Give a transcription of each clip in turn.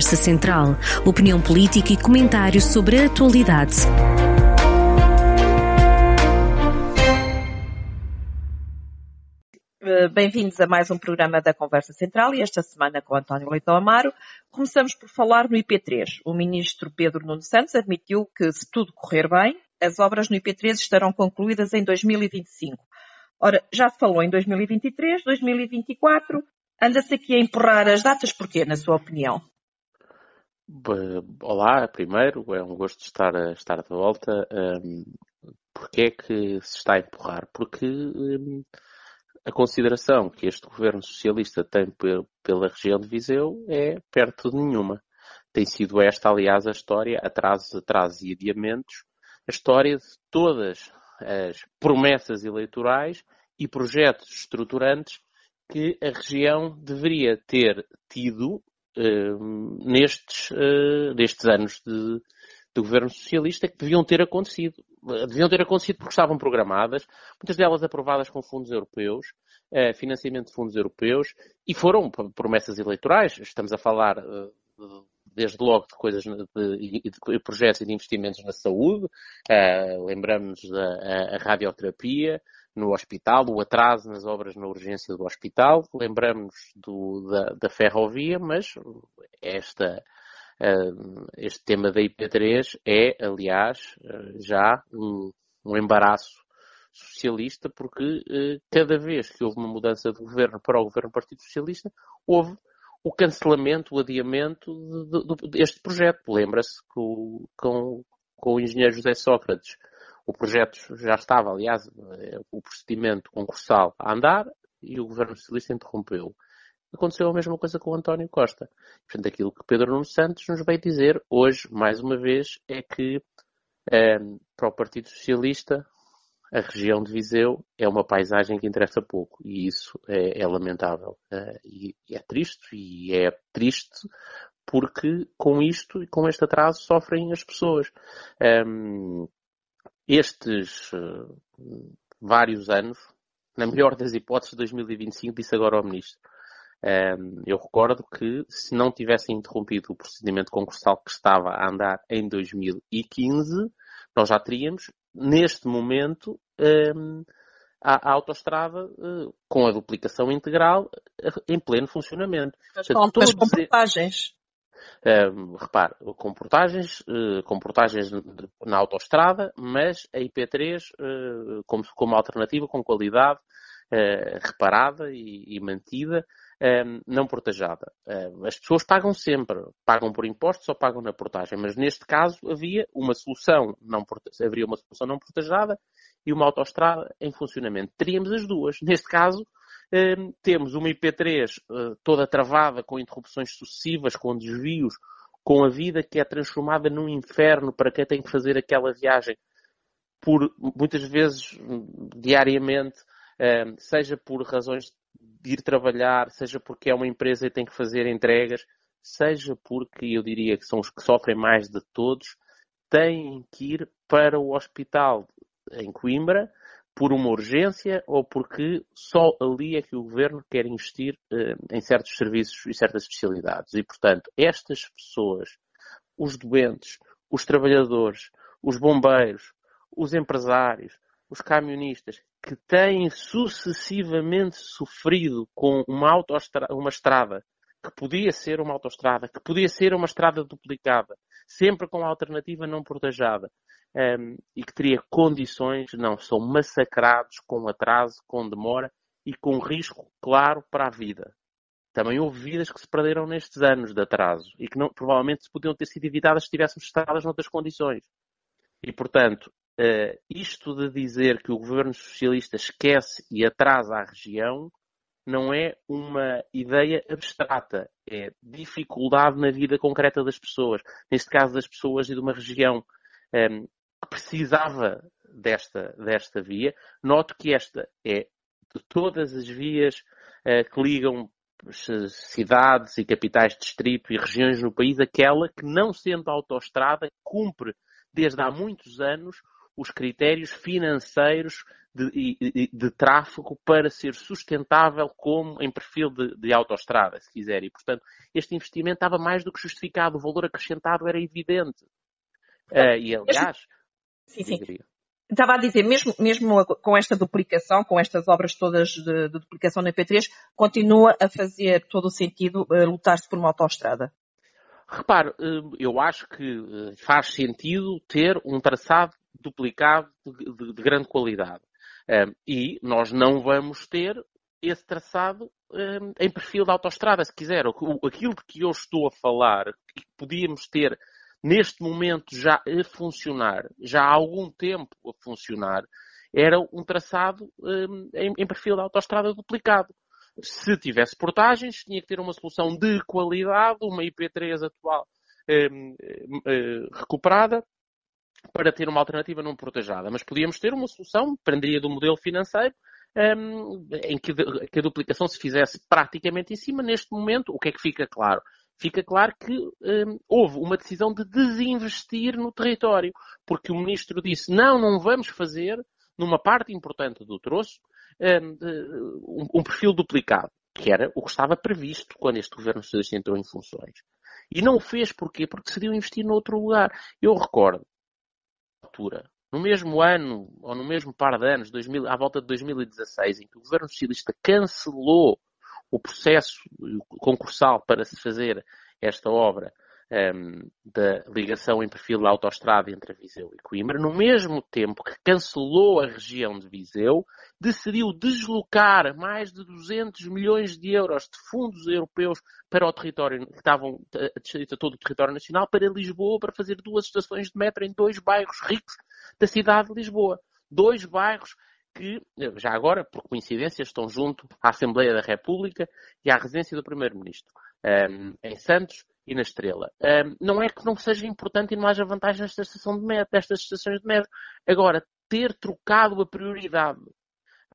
Conversa Central. Opinião política e comentários sobre a atualidade. Eh, bem-vindos a mais um programa da Conversa Central e esta semana com António Leitão Amaro. Começamos por falar no IP3. O ministro Pedro Nuno Santos admitiu que, se tudo correr bem, as obras no IP3 estarão concluídas em 2025. Ora, já se falou em 2023, 2024. Anda-se aqui a empurrar as datas, porquê, na sua opinião? Olá, primeiro, é um gosto estar, estar de volta. Um, porquê é que se está a empurrar? Porque um, a consideração que este governo socialista tem pela região de Viseu é perto de nenhuma. Tem sido esta, aliás, a história, atrasos, atrasos e adiamentos, a história de todas as promessas eleitorais e projetos estruturantes que a região deveria ter tido nestes, uh, nestes anos de, de governo socialista que deviam ter acontecido. Deviam ter acontecido porque estavam programadas, muitas delas aprovadas com fundos europeus, financiamento de fundos europeus, e foram promessas eleitorais. Estamos a falar desde logo de coisas de, de, projetos e de investimentos na saúde, lembramos da radioterapia no hospital, o atraso nas obras na urgência do hospital, lembramos do, da, da, ferrovia, mas esta, uh, este tema da IP3 é, aliás, uh, já um, um embaraço socialista, porque cada vez que houve uma mudança de governo para o governo Partido Socialista, houve o cancelamento, o adiamento de, de, deste projeto. Lembra-se com, com, com o engenheiro José Sócrates. O projeto já estava, aliás, o procedimento concursal a andar e o governo socialista interrompeu. Aconteceu a mesma coisa com o António Costa. Portanto, aquilo que Pedro Nuno Santos nos veio dizer hoje, mais uma vez, é que eh, para o Partido Socialista a região de Viseu é uma paisagem que interessa pouco e isso é, é lamentável uh, e, é triste e é triste porque com isto e com este atraso sofrem as pessoas. Um, estes uh, vários anos, na melhor das hipóteses, 2025, disse agora o Ministro. Um, eu recordo que se não tivessem interrompido o procedimento concursal que estava a andar em 2015, nós já teríamos neste momento, um, a, a autoestrada uh, com a duplicação integral uh, em pleno funcionamento. Mas com, todos... com portagens. Repare, com portagens, uh, com portagens na autoestrada, mas a IP3 uh, como, como alternativa, com qualidade uh, reparada e, e mantida, não portajada. As pessoas pagam sempre, pagam por impostos ou pagam na portagem, mas neste caso havia uma solução não haveria uma solução não portajada e uma autoestrada em funcionamento. Teríamos as duas. Neste caso, temos uma IP3 uh, toda travada, com interrupções sucessivas, com desvios, com a vida que é transformada num inferno para quem tem que fazer aquela viagem por muitas vezes diariamente, seja por razões de ir trabalhar, seja porque é uma empresa e tem que fazer entregas, seja porque eu diria que são os que sofrem mais de todos, têm que ir para o hospital em Coimbra por uma urgência ou porque só ali é que o governo quer investir eh, em certos serviços e certas especialidades. E, portanto, estas pessoas, os doentes, os trabalhadores, os bombeiros, os empresários, os camionistas, que têm sucessivamente sofrido com uma, uma estrada que podia ser uma autoestrada, que podia ser uma estrada duplicada, sempre com alternativa não protejada, um, ehm, e que teria condições, não, são massacrados com atraso, com demora e com risco claro para a vida. Também houve vidas que se perderam nestes anos de atraso e que não, provavelmente podiam ter sido evitadas se estivéssemos estradas noutras condições. E, portanto, Uh, isto de dizer que o governo socialista esquece e atrasa a região não é uma ideia abstrata, é dificuldade na vida concreta das pessoas. Neste caso, das pessoas e de uma região um, ehm, que precisava desta, desta via. Noto que esta é de todas as vias uh, que ligam cidades e capitais de distrito e regiões no país, aquela que, não sendo autoestrada, cumpre desde há muitos anos os critérios financeiros de, de, de, tráfego para ser sustentável como em perfil de, de autoestrada, se quiser. E, portanto, este investimento estava mais do que justificado, o valor acrescentado era evidente. Uh, e, aliás... Sim, sim. Estava a dizer, mesmo, mesmo com esta duplicação, com estas obras todas de, de duplicação na IP3, continua a fazer todo o sentido uh, lutar-se por uma autoestrada? Repare, eu acho que faz sentido ter um traçado duplicado de, de, de grande qualidade. Um, e nós não vamos ter esse traçado um, em perfil de autoestrada, se quiser. O, aquilo de que eu estou a falar, que podíamos ter neste momento já a funcionar, já há algum tempo a funcionar, era um traçado um, em, em perfil de autoestrada duplicado. Se tivesse portagens, tinha que ter uma solução de qualidade, uma IP3 atual recuperada, para ter uma alternativa não protejada. Mas podíamos ter uma solução, dependeria do modelo financeiro, um, em que, que, a duplicação se fizesse praticamente em cima. Neste momento, o que é que fica claro? Fica claro que um, houve uma decisão de desinvestir no território, porque o ministro disse: não, não vamos fazer, numa parte importante do troço, um, um perfil duplicado, que era o que estava previsto quando este governo socialista entrou em funções. E não o fez porquê? Porque decidiu investir noutro lugar. Eu recordo, altura, no mesmo ano, ou no mesmo par de anos, 2000, à volta de 2016, em que o governo socialista cancelou o processo concursal para se fazer esta obra um, da ligação em perfil da autoestrada entre Viseu e Coimbra, no mesmo tempo que cancelou a região de Viseu, decidiu deslocar mais de 200 milhões de euros de fundos europeus para o território, que estavam a todo o território nacional, para Lisboa, para fazer duas estações de metro em dois bairros ricos da cidade de Lisboa. Dois bairros que, já agora, por coincidência, estão junto à Assembleia da República e à residência do Primeiro-Ministro, um, em Santos e na Estrela. Um, não é que não seja importante e não haja vantagem nesta estação de metro, destas estações de metro. Agora, ter trocado a prioridade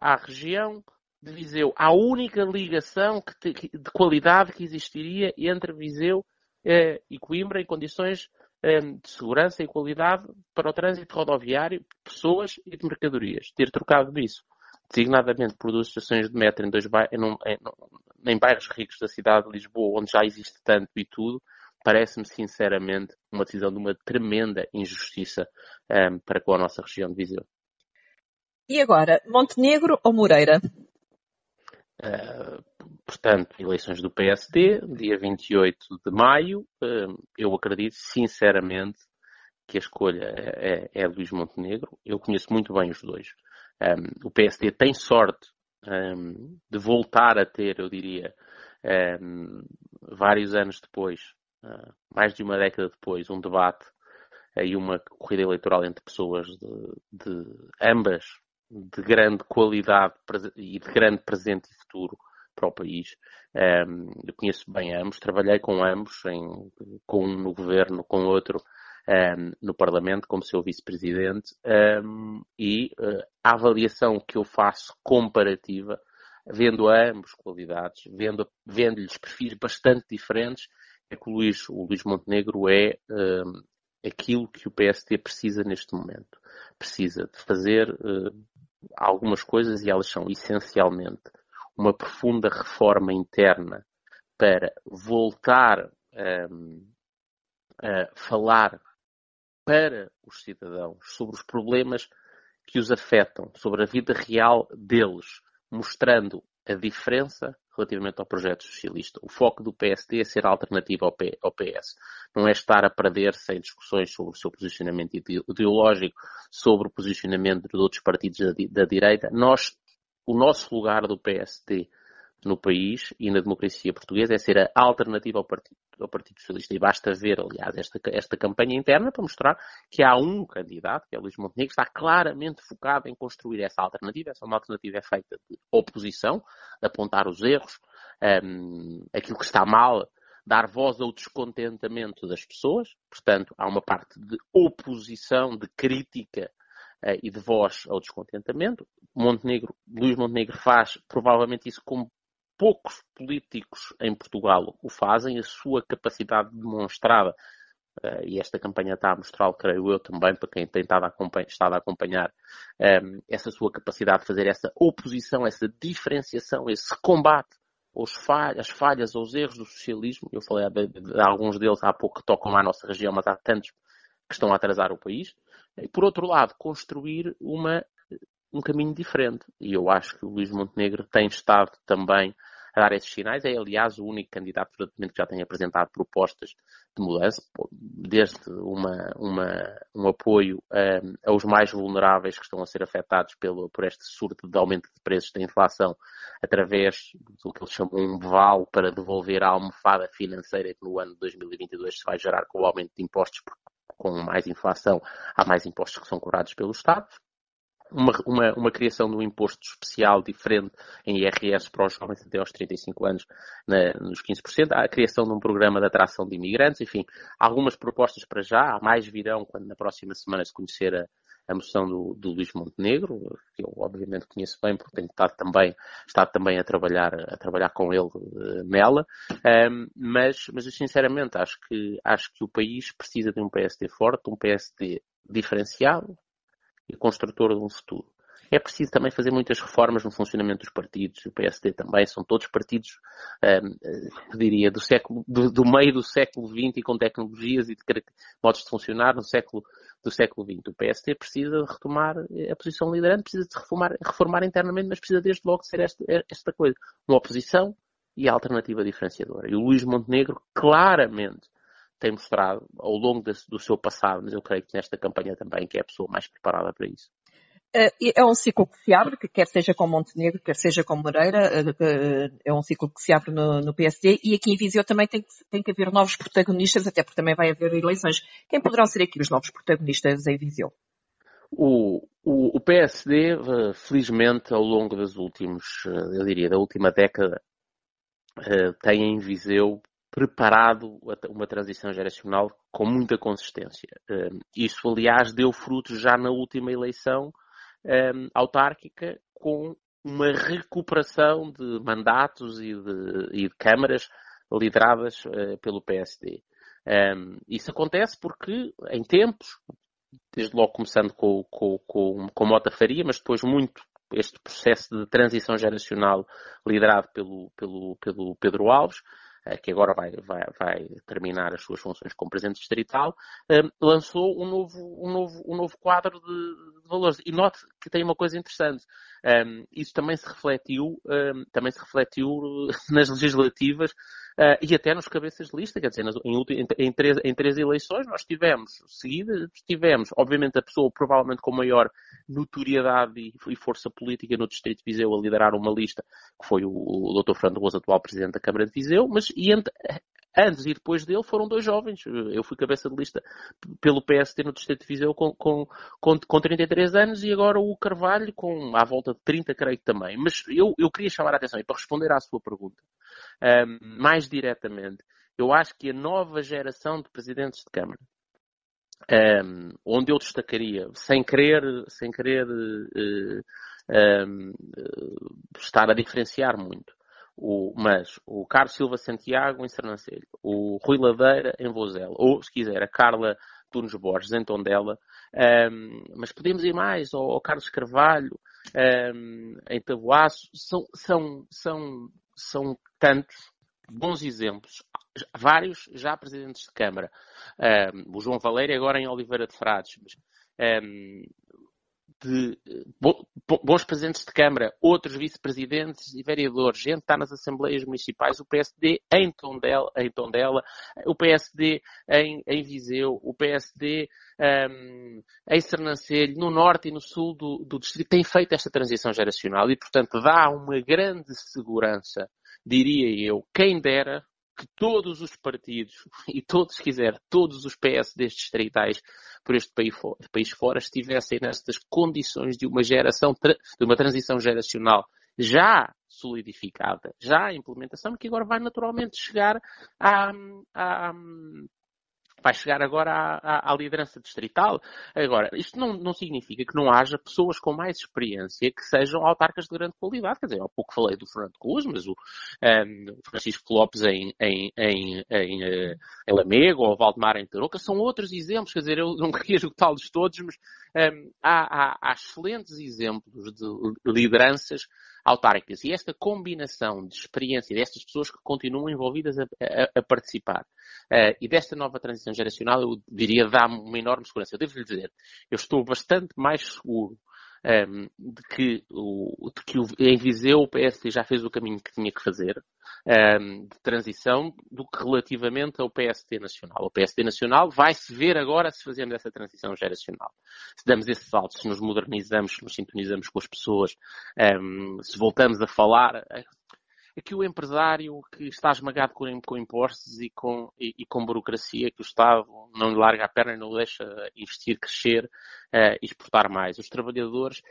à região de Viseu, à única ligação te, de qualidade que existiria entre Viseu eh, e Coimbra em condições eh, de segurança e qualidade para o trânsito rodoviário, pessoas e de mercadorias. Ter trocado isso, designadamente por duas estações de metro em, dois em, em, em bairros ricos da cidade de Lisboa, onde já existe tanto e tudo, parece-me sinceramente uma decisão de uma tremenda injustiça um, ehm, para com a nossa região de Viseu. E agora, Montenegro ou Moreira? Uh, portanto, eleições do PSD, dia 28 de maio. Uh, eu acredito sinceramente que a escolha é, é, é Luís Montenegro. Eu conheço muito bem os dois. Um, o PSD tem sorte um, de voltar a ter, eu diria, um, vários anos depois, uh, mais de uma década depois, um debate e uma corrida eleitoral entre pessoas de, de, ambas de grande qualidade e de grande presente e futuro para o país. Eu conheço bem ambos, trabalhei com ambos, em, com um no governo, com outro um, no Parlamento como seu vice-presidente um, e uh, a avaliação que eu faço comparativa, vendo a ambos qualidades, vendo, vendo-lhes perfis bastante diferentes, é que o Luís, o Luís Montenegro é um, aquilo que o PST precisa neste momento. Precisa de fazer uh, algumas coisas e elas são essencialmente uma profunda reforma interna para voltar um, a falar para os cidadãos sobre os problemas que os afetam, sobre a vida real deles, mostrando a diferença relativamente ao projeto socialista. O foco do PSD é ser alternativa ao PS. Não é estar a perder-se em discussões sobre o seu posicionamento ideológico, sobre o posicionamento de outros partidos da, direita. Nós, o nosso lugar do PSD no país e na democracia portuguesa é ser a alternativa ao Partido, ao partido Socialista. E basta ver, aliás, esta, esta campanha interna para mostrar que há um candidato, que é Luís Montenegro, que está claramente focado em construir essa alternativa. Essa uma alternativa é feita de oposição, de apontar os erros, um, aquilo que está mal, dar voz ao descontentamento das pessoas. Portanto, há uma parte de oposição, de crítica uh, e de voz ao descontentamento. Montenegro, Luís Montenegro faz provavelmente isso como poucos políticos em Portugal o fazem, a sua capacidade demonstrada uh, e esta campanha está a mostrar, creio eu, também, para quem tem estado a acompanhar, estado a acompanhar ehm, essa sua capacidade de fazer essa oposição, essa diferenciação, esse combate aos falhas, às falhas, aos erros do socialismo. Eu falei de, de alguns deles há pouco que tocam à nossa região, mas há tantos que estão a atrasar o país. E, por outro lado, construir uma, um caminho diferente. E eu acho que o Luís Montenegro tem estado também a dar esses sinais. É, aliás, o único candidato que já tem apresentado propostas de mudança, desde uma, uma, um apoio um, aos mais vulneráveis que estão a ser afetados pelo, por este surto de aumento de preços da inflação, através do que eles chamam um vale para devolver a almofada financeira que no ano de 2022 se vai gerar com o aumento de impostos, porque com mais inflação há mais impostos que são cobrados pelo Estado uma, uma, uma, criação de um imposto especial diferente em IRS para os jovens até aos 35 anos, na, nos 15%, a criação de um programa de atração de imigrantes, enfim, algumas propostas para já, mais virão quando na próxima semana se conhecer a, a moção do, do Luís Montenegro, que eu obviamente conheço bem porque tenho estado também, estado também a trabalhar, a trabalhar com ele uh, nela, um, mas, mas sinceramente acho que, acho que o país precisa de um PSD forte, um PSD diferenciado, e construtor de um futuro. É preciso também fazer muitas reformas no funcionamento dos partidos, o PSD também, são todos partidos, um, eh, diria, do, século, do, do, meio do século XX e com tecnologias e de modos de funcionar no século, do século XX. O PSD precisa retomar a posição liderante, precisa de reformar, reformar internamente, mas precisa desde logo ser esta, esta coisa, uma oposição e alternativa diferenciadora. E o Luís Montenegro claramente tem mostrado ao longo do seu passado, mas eu creio que nesta campanha também, que é a pessoa mais preparada para isso. Eh, é um ciclo que se abre, que quer seja com Montenegro, quer seja com Moreira, eh, é um ciclo que se abre no, no PSD e aqui em Viseu também tem que, tem que haver novos protagonistas, até porque também vai haver eleições. Quem poderão ser aqui os novos protagonistas em Viseu? O, o, o PSD, eh, felizmente, ao longo dos últimos, eu diria, da última década, tem em Viseu preparado uma transição geracional com muita consistência. Hum, isso, aliás, deu frutos já na última eleição um, autárquica, com uma recuperação de mandatos e de, e de câmaras lideradas uh, pelo PSD. Um, isso acontece porque, em tempos, desde logo começando com, com, com, com Mota Faria, mas depois muito este processo de transição geracional liderado pelo, pelo, pelo Pedro Alves, eh, que agora vai, vai, vai terminar as suas funções como Presidente Distrital, eh, lançou um novo, um novo, um novo quadro de, de valores. E note que tem uma coisa interessante. Um, isso também se refletiu, também se refletiu nas legislativas uh, e até nos cabeças de lista, quer dizer, nas, em, em, em, três, em três eleições nós tivemos, seguidas, tivemos, obviamente, a pessoa provavelmente com maior notoriedade e, e, força política no Distrito de Viseu a liderar uma lista, que foi o, o Dr. Fernando Rosa, atual Presidente da Câmara de Viseu, mas e entre, Antes e depois dele foram dois jovens. Eu fui cabeça de lista pelo PSD no Distrito de Viseu com, com, com, com 33 anos e agora o Carvalho com à volta de 30, creio que também. Mas eu, eu queria chamar a atenção, e para responder à sua pergunta, um, mais diretamente, eu acho que a nova geração de presidentes de Câmara, um, onde eu destacaria, sem querer, sem querer uh, um, estar a diferenciar muito, o, mas o Carlos Silva Santiago em Sernancelho, o Rui Ladeira em Vozela, ou, se quiser, a Carla Tunes Borges em Tondela, um, mas podemos ir mais, ao, ao Carlos Carvalho um, em Taboaço, são, são, são, são tantos bons exemplos, vários já presidentes de Câmara, um, o João Valério agora em Oliveira de Frades, mas, de bons presidentes de Câmara, outros vice-presidentes e vereadores, gente está nas Assembleias Municipais, o PSD em Tondela, em Tondela o PSD em, em Viseu, o PSD um, em Sernancelho, no norte e no sul do, do distrito, tem feito esta transição geracional e, portanto, dá uma grande segurança, diria eu, quem dera que todos os partidos e todos, se quiser, todos os PSDs distritais por este país, país fora estivessem nestas condições de uma geração, de uma transição geracional já solidificada, já a implementação, que agora vai naturalmente chegar à, à, vai chegar agora à, à, à, liderança distrital. Agora, isto não, não significa que não haja pessoas com mais experiência que sejam autarcas de grande qualidade. Quer dizer, há pouco falei do Fernando Cruz, mas o um, Francisco Lopes em, em, em, em, eh, em Lamego ou o Valdemar em Tarouca são outros exemplos. Quer dizer, eu não queria esgotá-los todos, mas um, há, há, há excelentes exemplos de lideranças autárquicas. E esta combinação de experiência destas pessoas que continuam envolvidas a, a, a participar uh, e desta nova transição geracional, eu diria, dá-me uma enorme segurança. Eu devo lhe dizer, eu estou bastante mais seguro um, ehm, de que, o, de que em Viseu o PSD já fez o caminho que tinha que fazer um, ehm, de transição do que relativamente ao PSD Nacional. O PSD Nacional vai-se ver agora se fazemos essa transição geracional. Se damos esse salto, se nos modernizamos, se nos sintonizamos com as pessoas, um, ehm, se voltamos a falar, aqui o empresário que está esmagado com, com impostos e com, e, e, com burocracia, que o Estado não lhe larga a perna e não o deixa investir, crescer uh, e exportar mais. Os trabalhadores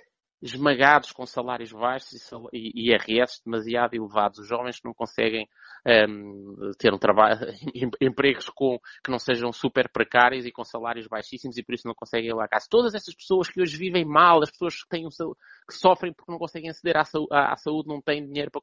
esmagados com salários baixos e, IRS demasiado elevados. Os jovens que não conseguem um, ehm, ter um trabalho, empregos com, que não sejam super precários e com salários baixíssimos e por isso não conseguem ir lá casa. Todas essas pessoas que hoje vivem mal, as pessoas que, têm que sofrem porque não conseguem aceder à, à, à saúde, não têm dinheiro para,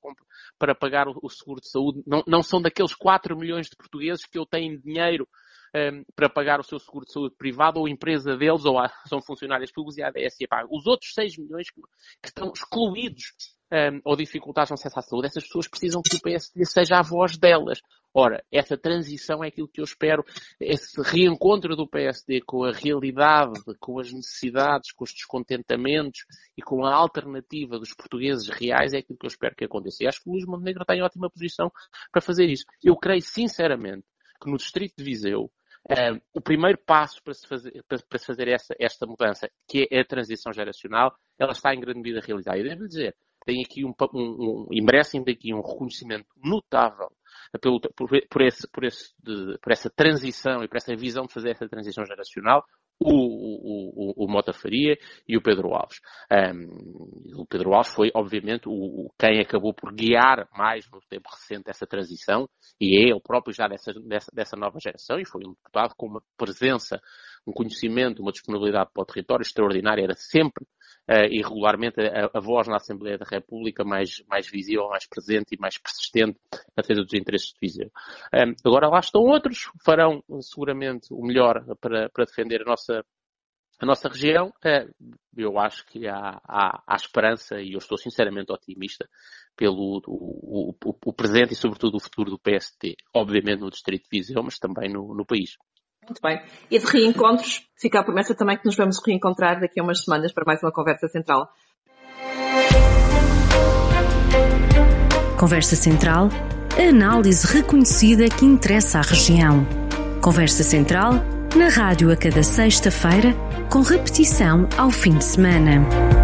para pagar o, o, seguro de saúde, não, não são daqueles 4 milhões de portugueses que eu tenho dinheiro um, ehm, para pagar o seu seguro de saúde privado ou a empresa deles ou a, são funcionários públicos e a ADS é paga. Os outros 6 milhões que, que estão excluídos um, ehm, ou dificultados no acesso à saúde, essas pessoas precisam que o PSD seja a voz delas. Ora, essa transição é aquilo que eu espero, esse reencontro do PSD com a realidade, com as necessidades, com os descontentamentos e com a alternativa dos portugueses reais é aquilo que eu espero que aconteça. E acho que o Luís Montenegro tem ótima posição para fazer isso. Eu creio sinceramente que no Distrito de Viseu O primeiro passo para se fazer, para, para se fazer essa, esta mudança, que é a transição geracional, ela está em grande medida realizada. E devo dizer, tem aqui um, um, um e merecem daqui um reconhecimento notável pelo, por, por, esse, por, esse, de, por essa transição e por essa visão de fazer essa transição geracional, o, o, o, o Mota Faria e o Pedro Alves. Um, o Pedro Alves foi, obviamente, o, quem acabou por guiar mais no tempo recente essa transição e é ele próprio já dessa, dessa, dessa nova geração e foi um deputado com uma presença, um conhecimento, uma disponibilidade para o território extraordinária, era sempre e regularmente a, a, voz na Assembleia da República mais, mais visível, mais presente e mais persistente na defesa dos interesses de Viseu. Agora lá estão outros, farão seguramente o melhor para, para defender a nossa a nossa região, eu acho que há, há, há, esperança e eu estou sinceramente otimista pelo o, o, o, presente e sobretudo o futuro do PST. Obviamente no Distrito de Viseu, mas também no, no país. Muito bem. E de reencontros, fica a promessa também que nos vamos reencontrar daqui a umas semanas para mais uma conversa central. Conversa Central, a análise reconhecida que interessa à região. Conversa Central, na rádio a cada sexta-feira, com repetição ao fim de semana.